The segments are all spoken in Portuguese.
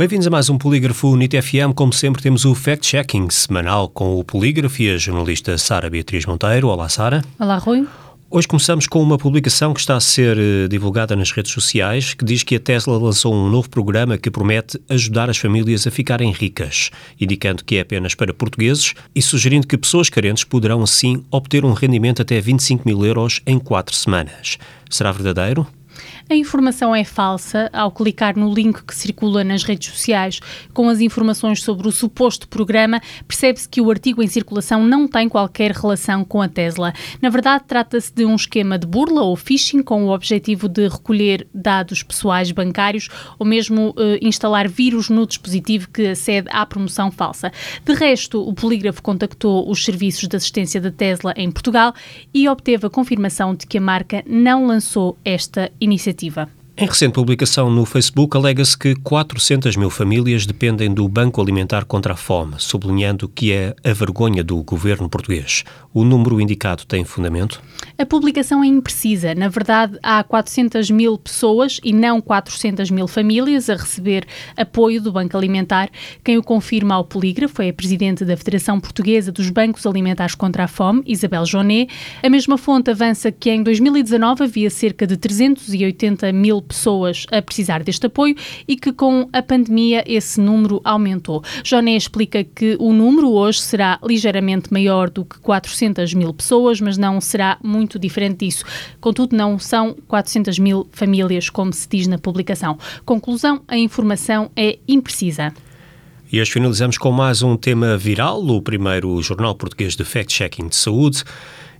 Bem-vindos a mais um Polígrafo NIT FM. Como sempre, temos o fact-checking semanal com o polígrafo e a jornalista Sara Beatriz Monteiro. Olá, Sara. Olá, Rui. Hoje começamos com uma publicação que está a ser eh, divulgada nas redes sociais que diz que a Tesla lançou um novo programa que promete ajudar as famílias a ficarem ricas, indicando que é apenas para portugueses e sugerindo que pessoas carentes poderão assim obter um rendimento até 25 mil euros em quatro semanas. Será verdadeiro? A informação é falsa ao clicar no link que circula nas redes sociais com as informações sobre o suposto programa, percebe-se que o artigo em circulação não tem qualquer relação com a Tesla. Na verdade, trata-se de um esquema de burla ou phishing com o objetivo de recolher dados pessoais bancários ou mesmo eh, instalar vírus no dispositivo que acede à promoção falsa. De resto, o polígrafo contactou os serviços de assistência da Tesla em Portugal e obteve a confirmação de que a marca não lançou esta iniciativa iniciativa. Em recente publicação no Facebook, alega-se que 400 mil famílias dependem do Banco Alimentar contra a Fome, sublinhando que é a vergonha do governo português. O número indicado tem fundamento? A publicação é imprecisa. Na verdade, há 400 mil pessoas e não 400 mil famílias a receber apoio do Banco Alimentar. Quem o confirma ao polígrafo é a presidente da Federação Portuguesa dos Bancos Alimentares contra a Fome, Isabel Jonet. A mesma fonte avança que em 2019 havia cerca de 380 mil pessoas a precisar deste apoio e que com a pandemia esse número aumentou. Joné explica que o número hoje será ligeiramente maior do que 400 mil pessoas, mas não será muito diferente disso. Contudo, não são 400 mil famílias, como se diz na publicação. Conclusão: a informação é imprecisa. E hoje finalizamos com mais um tema viral, o primeiro jornal português de fact-checking de saúde.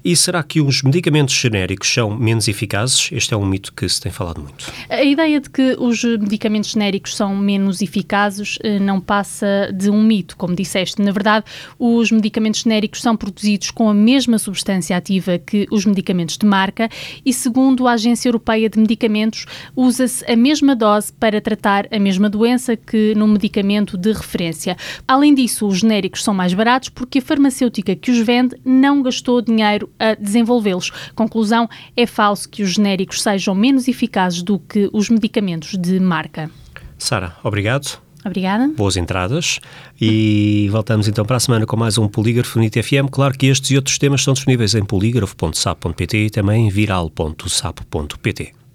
E será que os medicamentos genéricos são menos eficazes? Este é um mito que se tem falado muito. A ideia de que os medicamentos genéricos são menos eficazes eh, não passa de um mito, como disseste. Na verdade, os medicamentos genéricos são produzidos com a mesma substância ativa que os medicamentos de marca e, segundo a Agência Europeia de Medicamentos, usa-se a mesma dose para tratar a mesma doença que no medicamento de referência. Além disso, os genéricos são mais baratos porque a farmacêutica que os vende não gastou dinheiro a desenvolvê-los. Conclusão: é falso que os genéricos sejam menos eficazes do que os medicamentos de marca. Sara, obrigado. Obrigada. Boas entradas. E voltamos então para a semana com mais um Polígrafo NIT FM. Claro que estes e outros temas estão disponíveis em polígrafo.sap.pt e também viral.sap.pt.